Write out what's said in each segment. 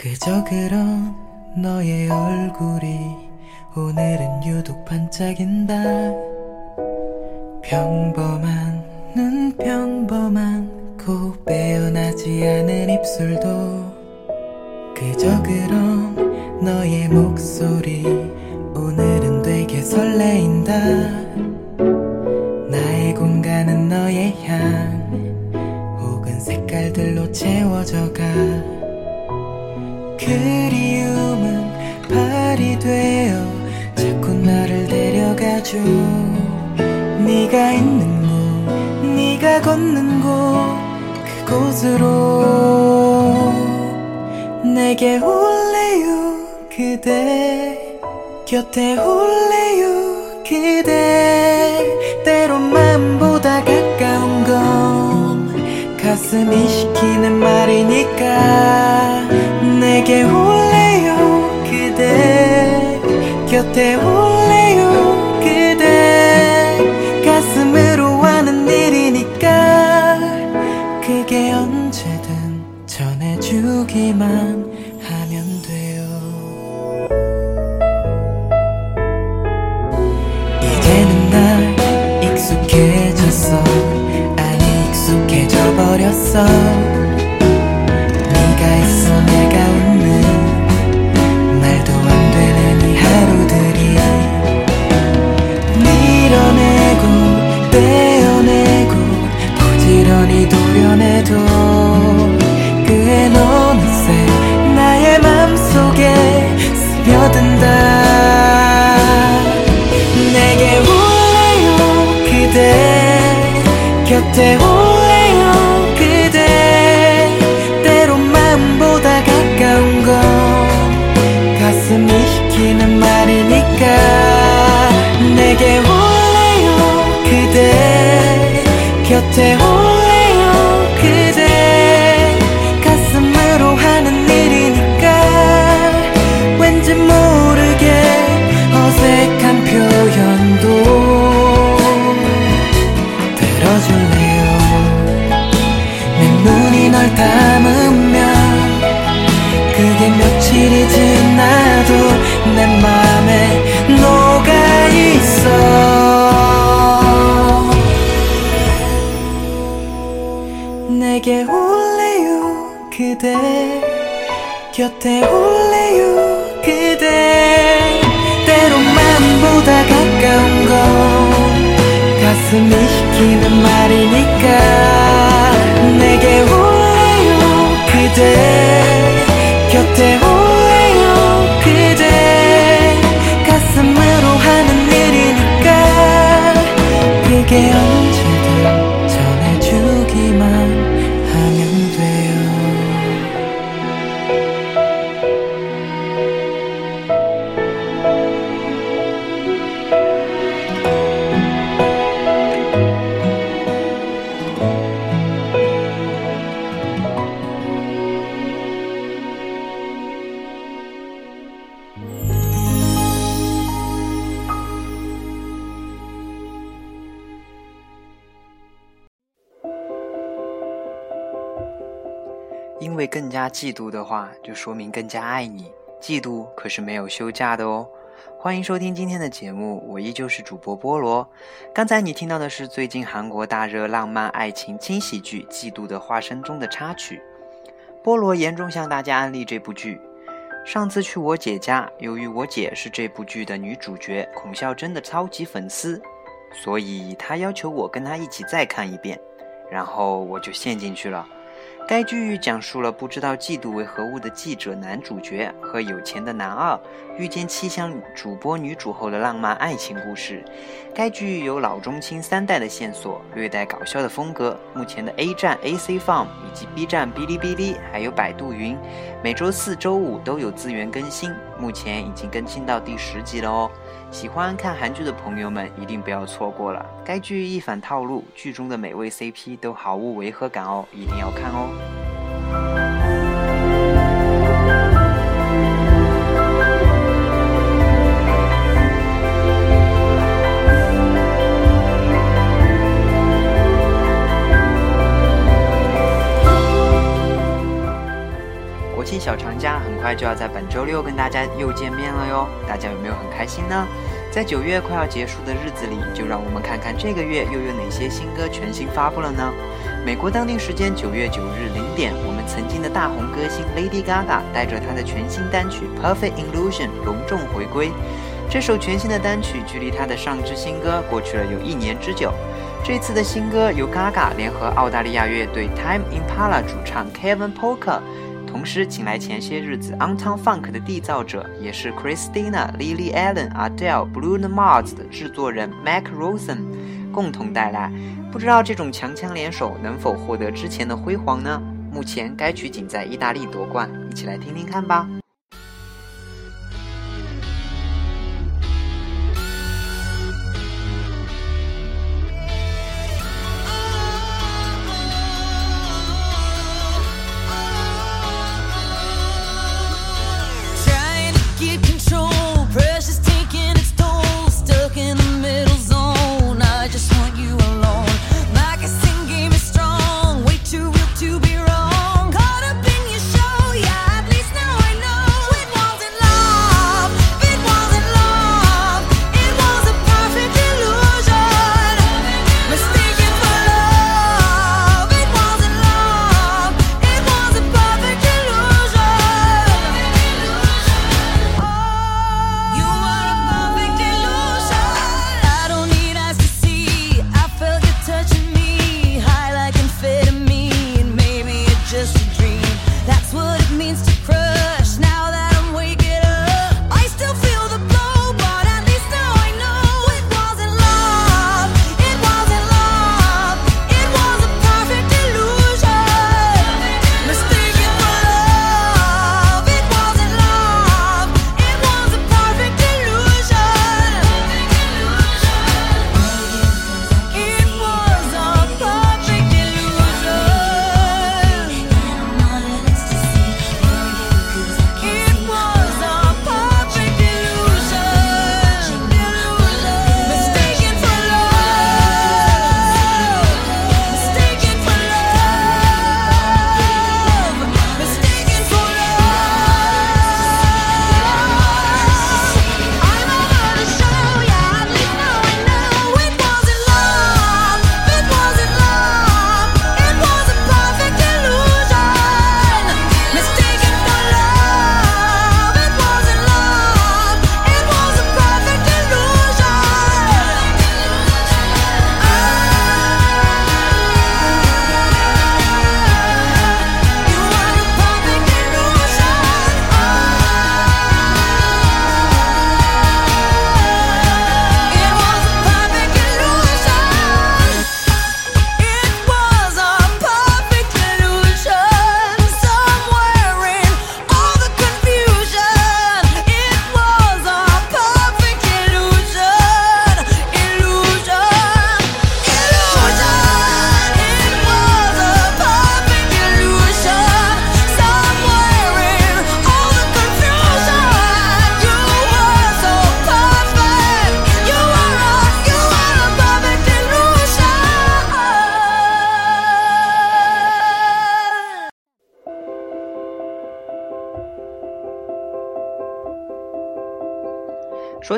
그저 그런 너의 얼굴이 오늘은 유독 반짝인다. 평범한 눈 평범한 빼어나지 않은 입술도 그저 그런 너의 목소리 오늘은 되게 설레인다. 나의 공간은 너의 향 혹은 색깔들로 채워져가 그리움은 발이 되어 자꾸 나를 데려가줘 네가 있는 곳 네가 걷는 곳 그곳으로 내게 올래요 그대 곁에 올래요 그대. 때론 마음보다 가까운 건 가슴이 시키는 말이니까 te voy. 拠点を嫉妒的话，就说明更加爱你。嫉妒可是没有休假的哦。”欢迎收听今天的节目，我依旧是主播菠萝。刚才你听到的是最近韩国大热浪漫爱情轻喜剧《嫉妒的化身》中的插曲。菠萝严重向大家安利这部剧。上次去我姐家，由于我姐是这部剧的女主角孔孝真的超级粉丝，所以她要求我跟她一起再看一遍，然后我就陷进去了。该剧讲述了不知道嫉妒为何物的记者男主角和有钱的男二遇见气象主播女主后的浪漫爱情故事。该剧有老中青三代的线索，略带搞笑的风格。目前的 A 站 AC Farm 以及 B 站哔哩哔哩还有百度云，每周四周五都有资源更新。目前已经更新到第十集了哦。喜欢看韩剧的朋友们一定不要错过了。该剧一反套路，剧中的每位 CP 都毫无违和感哦，一定要看哦。国庆小长假很快就要在本周六跟大家又见面了哟，大家有没有很开心呢？在九月快要结束的日子里，就让我们看看这个月又有哪些新歌全新发布了呢？美国当地时间九月九日零点，我们曾经的大红歌星 Lady Gaga 带着她的全新单曲《Perfect Illusion》隆重回归。这首全新的单曲距离她的上支新歌过去了有一年之久。这次的新歌由 Gaga 联合澳大利亚乐队 Time Impala 主唱 Kevin Polka。同时，请来前些日子《On Town Funk》的缔造者，也是 Christina、Lily Allen、Adele、Blue Mars 的制作人 Mac Rosen 共同带来。不知道这种强强联手能否获得之前的辉煌呢？目前该曲仅在意大利夺冠，一起来听听看吧。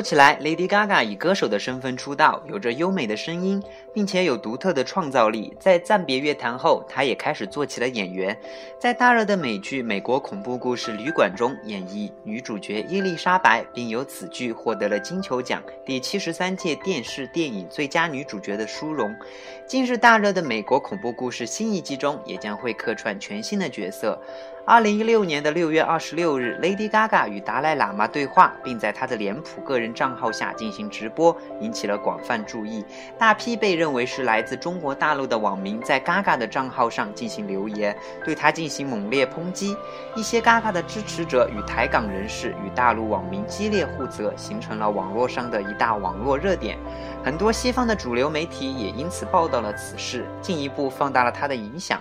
说起来，Lady Gaga 以歌手的身份出道，有着优美的声音，并且有独特的创造力。在暂别乐坛后，她也开始做起了演员，在大热的美剧《美国恐怖故事旅馆》中演绎女主角伊丽莎白，并由此剧获得了金球奖第七十三届电视电影最佳女主角的殊荣。近日大热的《美国恐怖故事》新一季中，也将会客串全新的角色。二零一六年的六月二十六日，Lady Gaga 与达赖喇嘛对话，并在她的脸谱个人账号下进行直播，引起了广泛注意。大批被认为是来自中国大陆的网民在 Gaga 的账号上进行留言，对他进行猛烈抨击。一些 Gaga 的支持者与台港人士与大陆网民激烈互责，形成了网络上的一大网络热点。很多西方的主流媒体也因此报道了此事，进一步放大了他的影响。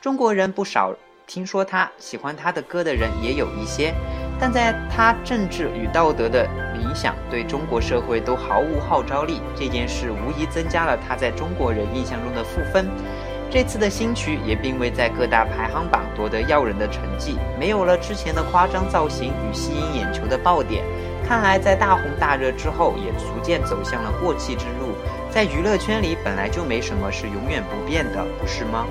中国人不少。听说他喜欢他的歌的人也有一些，但在他政治与道德的影响对中国社会都毫无号召力，这件事无疑增加了他在中国人印象中的负分。这次的新曲也并未在各大排行榜夺得耀人的成绩，没有了之前的夸张造型与吸引眼球的爆点。看来在大红大热之后，也逐渐走向了过气之路。在娱乐圈里，本来就没什么是永远不变的，不是吗？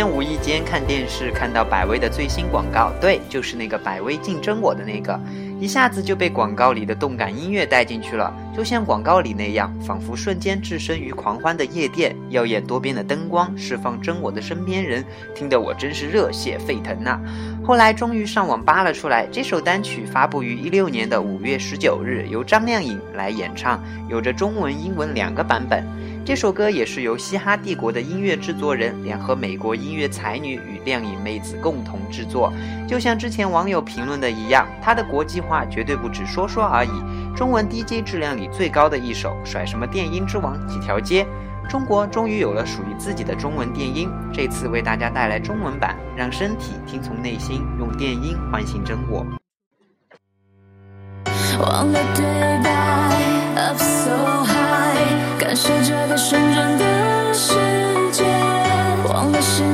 天无意间看电视，看到百威的最新广告，对，就是那个百威竞争我的那个，一下子就被广告里的动感音乐带进去了，就像广告里那样，仿佛瞬间置身于狂欢的夜店，耀眼多变的灯光释放真我的身边人，听得我真是热血沸腾呐！后来终于上网扒了出来，这首单曲发布于一六年的五月十九日，由张靓颖来演唱，有着中文、英文两个版本。这首歌也是由嘻哈帝国的音乐制作人联合美国音乐才女与靓颖妹子共同制作。就像之前网友评论的一样，它的国际化绝对不止说说而已。中文 DJ 质量里最高的一首，甩什么电音之王几条街？中国终于有了属于自己的中文电音。这次为大家带来中文版，让身体听从内心，用电音唤醒真我。忘了对白感谢这个旋转的世界，忘了现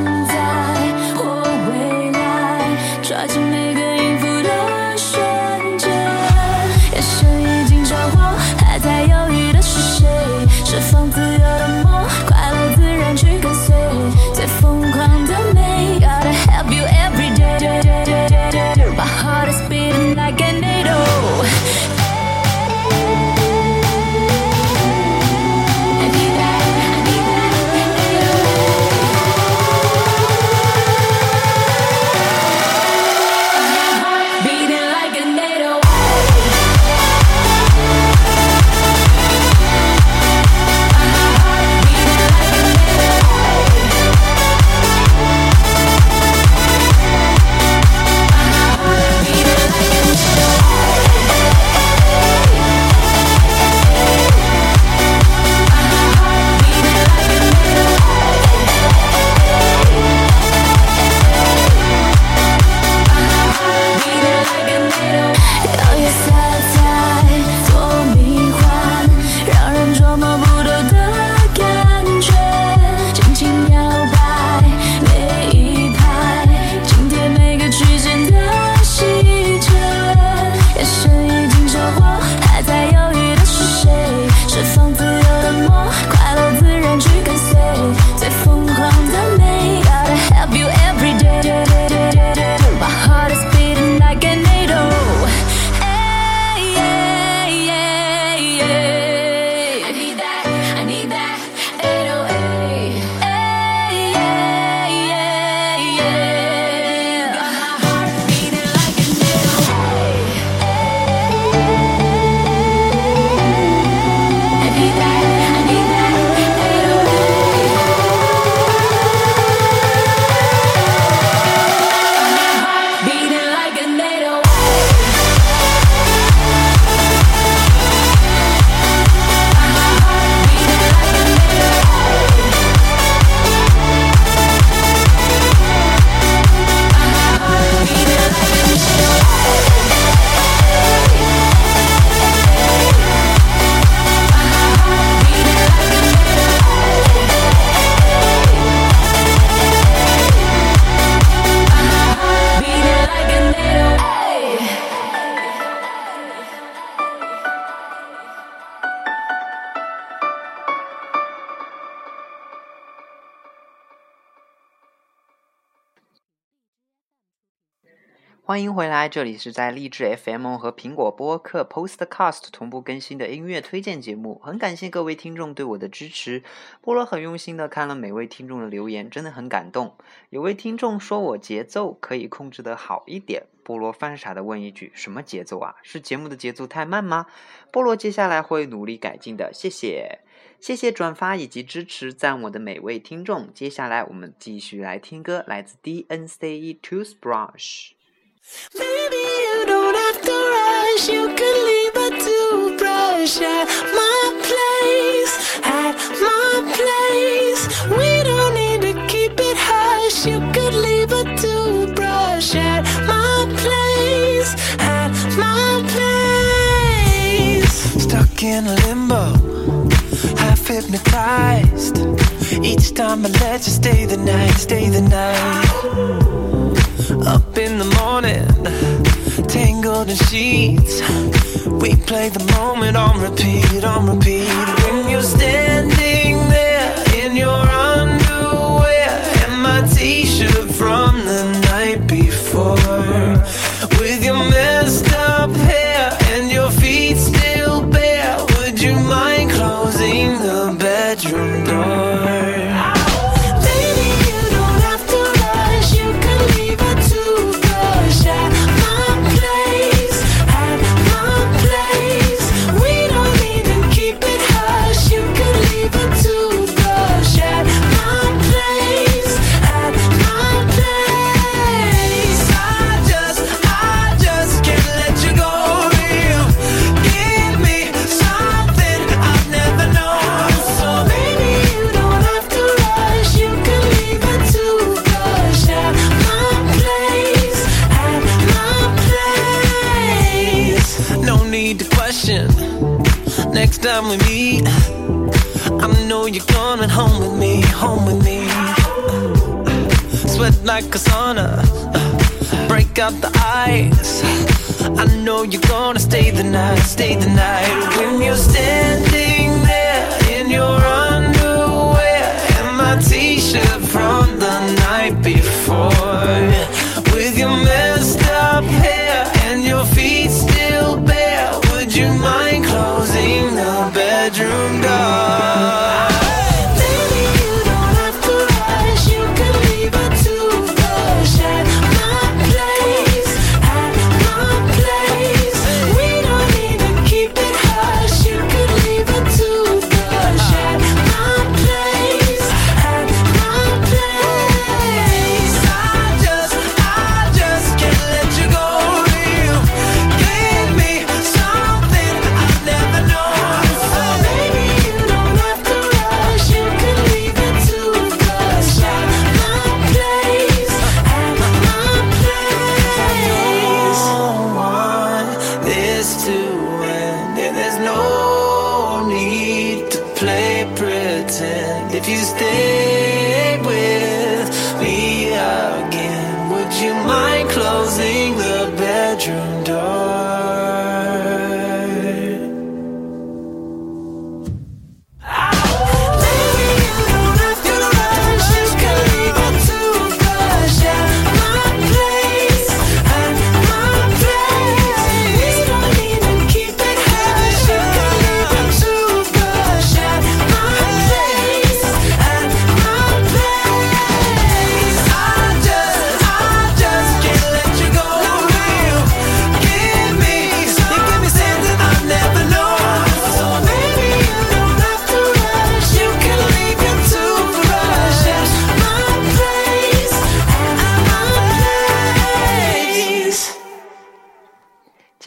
欢迎回来，这里是在励志 FM 和苹果播客 Postcast 同步更新的音乐推荐节目。很感谢各位听众对我的支持，菠萝很用心的看了每位听众的留言，真的很感动。有位听众说我节奏可以控制的好一点，菠萝犯傻的问一句：什么节奏啊？是节目的节奏太慢吗？菠萝接下来会努力改进的，谢谢，谢谢转发以及支持赞我的每位听众。接下来我们继续来听歌，来自 DNCE Toothbrush。Maybe you don't have to rush, you can leave a toothbrush at my place, at my place. We don't need to keep it hush. You could leave a toothbrush at my place, at my place. Stuck in limbo, half hypnotized. Each time I let you stay the night, stay the night. Up in the morning, tangled in sheets. We play the moment on repeat, on repeat. When you're standing there in your underwear and my t-shirt from the night before, with your messed up hair and your feet still bare, would you mind closing the bedroom Stay the night.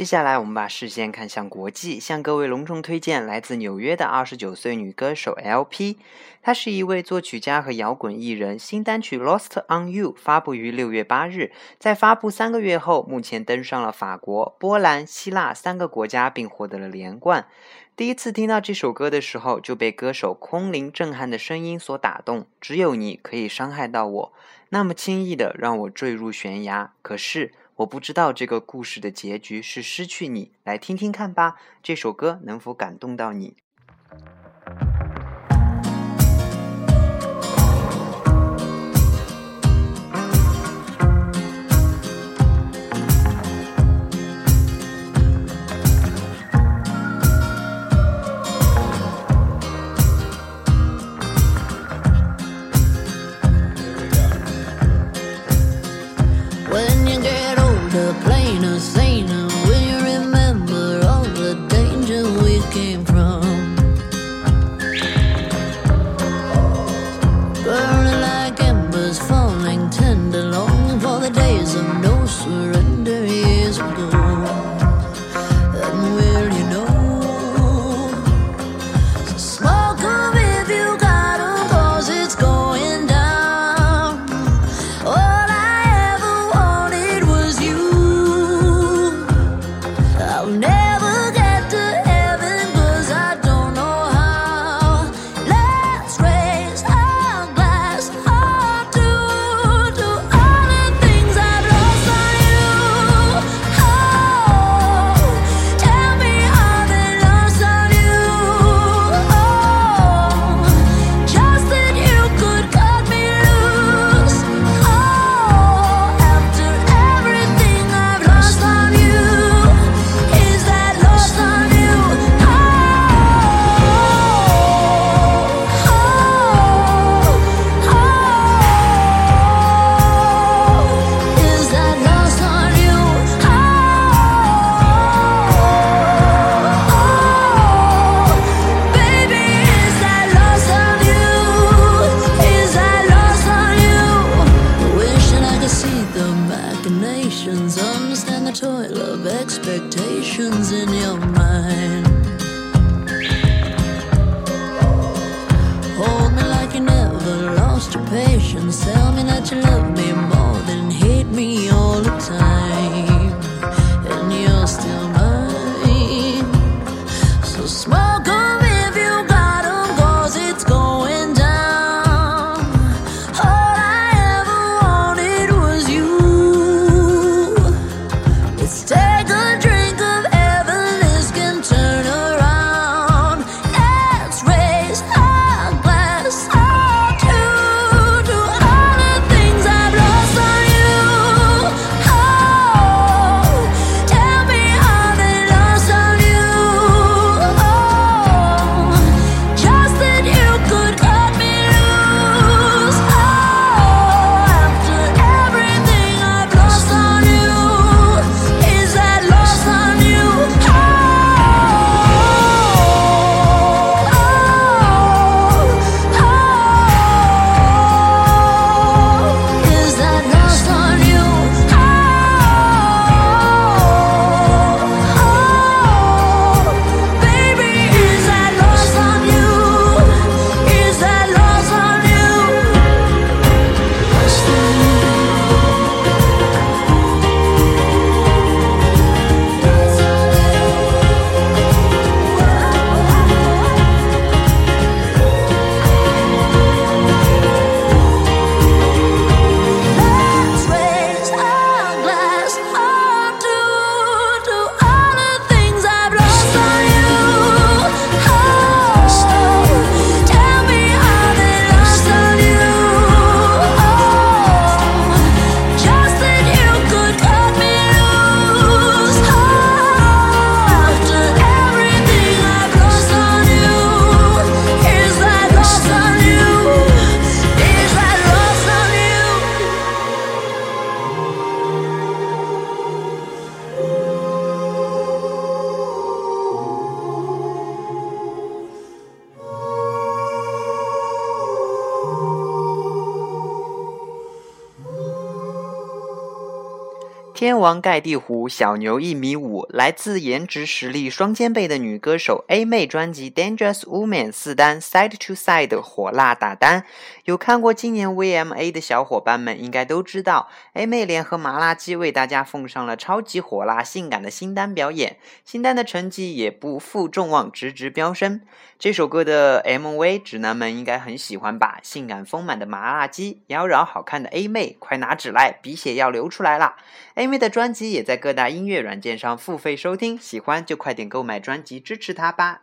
下来，我们把视线看向国际，向各位隆重推荐来自纽约的二十九岁女歌手 L.P。她是一位作曲家和摇滚艺人，新单曲《Lost on You》发布于六月八日，在发布三个月后，目前登上了法国、波兰、希腊三个国家，并获得了连冠。第一次听到这首歌的时候，就被歌手空灵震撼的声音所打动。只有你可以伤害到我，那么轻易的让我坠入悬崖。可是我不知道这个故事的结局是失去你。来听听看吧，这首歌能否感动到你？the day. 王盖地虎，小牛一米五，来自颜值实力双肩背的女歌手 A 妹专辑《Dangerous Woman》四单 Side to Side 火辣打单。有看过今年 VMA 的小伙伴们应该都知道，A 妹联合麻辣鸡为大家奉上了超级火辣性感的新单表演，新单的成绩也不负众望，直直飙升。这首歌的 MV 直男们应该很喜欢吧？性感丰满的麻辣鸡，妖娆好看的 A 妹，快拿纸来，鼻血要流出来啦！A 妹的专辑也在各大音乐软件上付费收听喜欢就快点购买专辑支持他吧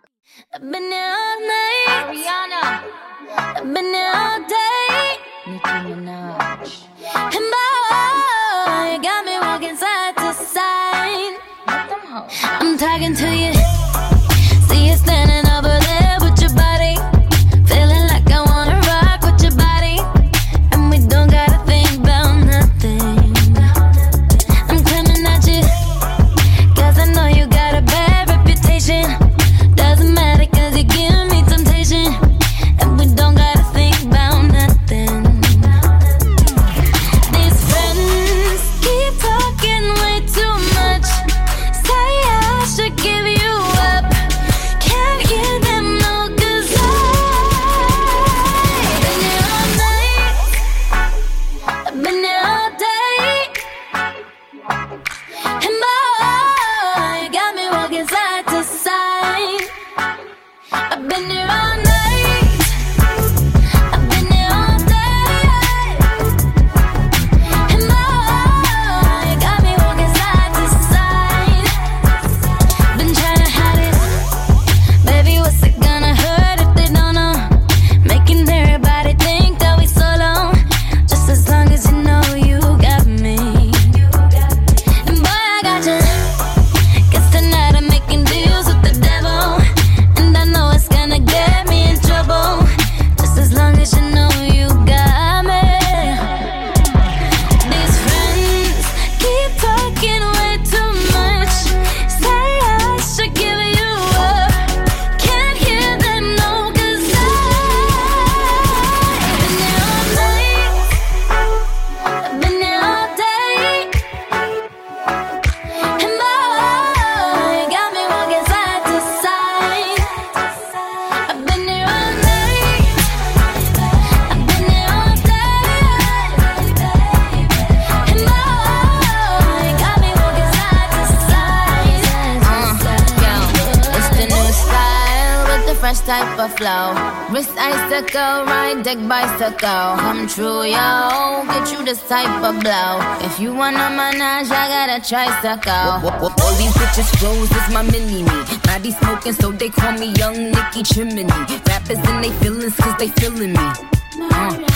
flow. Wrist icicle, ride deck bicycle. Come true, yo. Get you this type of blow. If you wanna manage, I got a tricycle. All these bitches flows is my mini me. Body smoking, so they call me Young Nicky Chimney. Rappers and they feelings, cause they feeling me. Uh,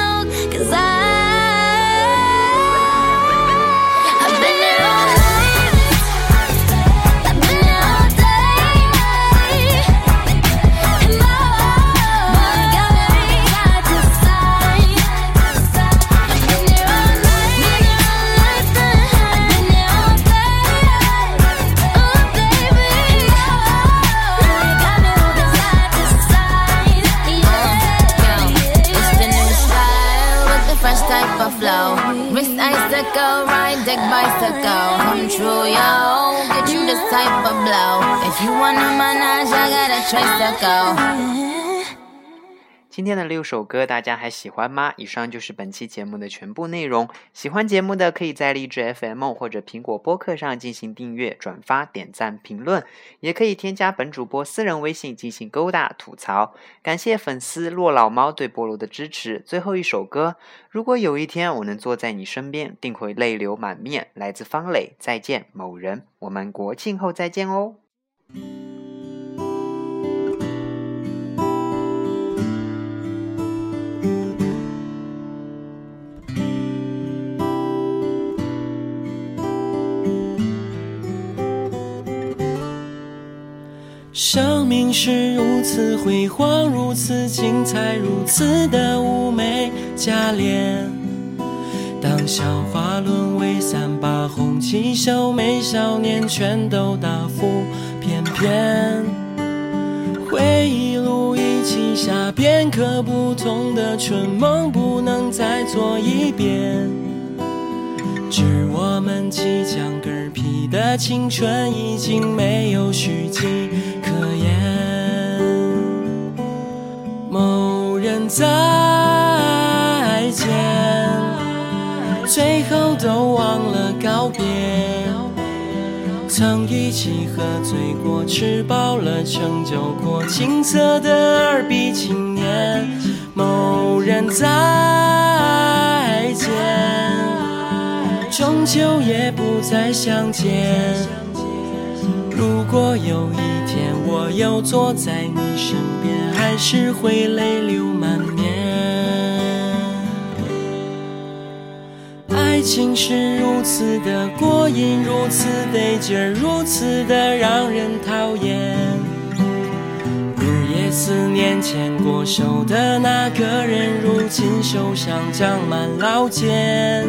deck bicycle. Come true, yo. Get you this type of blow. If you wanna manage, I got a tricycle. 今天的六首歌大家还喜欢吗？以上就是本期节目的全部内容。喜欢节目的可以在荔枝 FM 或者苹果播客上进行订阅、转发、点赞、评论，也可以添加本主播私人微信进行勾搭吐槽。感谢粉丝洛老猫对菠萝的支持。最后一首歌，如果有一天我能坐在你身边，定会泪流满面。来自方磊，再见某人，我们国庆后再见哦。生命是如此辉煌，如此精彩，如此的妩媚加练。当笑话沦为三把红旗手，美少年全都大腹便便。回忆录一起下片刻不同的春梦，不能再做一遍。致我们即将嗝屁的青春，已经没有续集再见，最后都忘了告别。曾一起喝醉过，吃饱了撑就过，青涩的二逼青年。某人再见。终究也不再相见。如果有一天我又坐在你身边，还是会泪流爱情是如此的过瘾，如此得劲儿，如此的让人讨厌。日夜思念牵过手的那个人，如今手上长满老茧。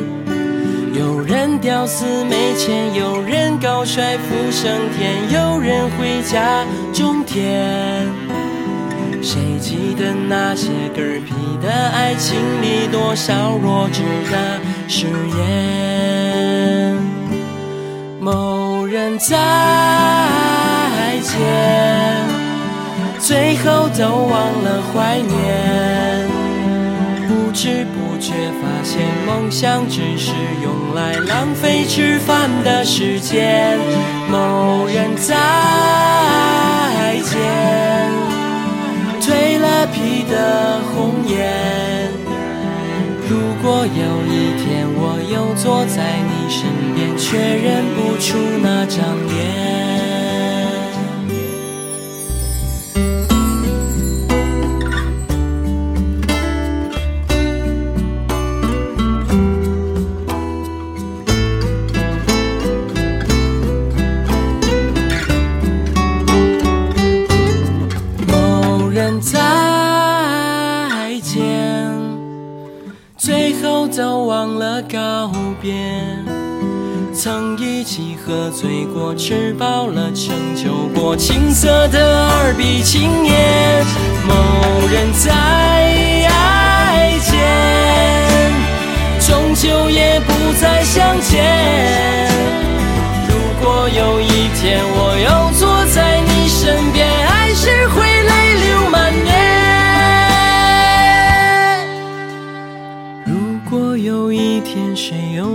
有人屌丝没钱，有人高帅富升天，有人回家种田。谁记得那些嗝屁的爱情里，多少弱智的誓言？某人再见，最后都忘了怀念。不知不觉发现，梦想只是用来浪费吃饭的时间。某人再见，的红颜。如果有一天我又坐在你身边，却认不出那张脸。曾一起喝醉过吃饱了撑就过青涩的二逼青年某人再爱钱终究也不再相见。如果有一天我又做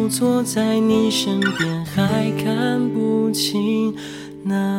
坐在你身边还看不清那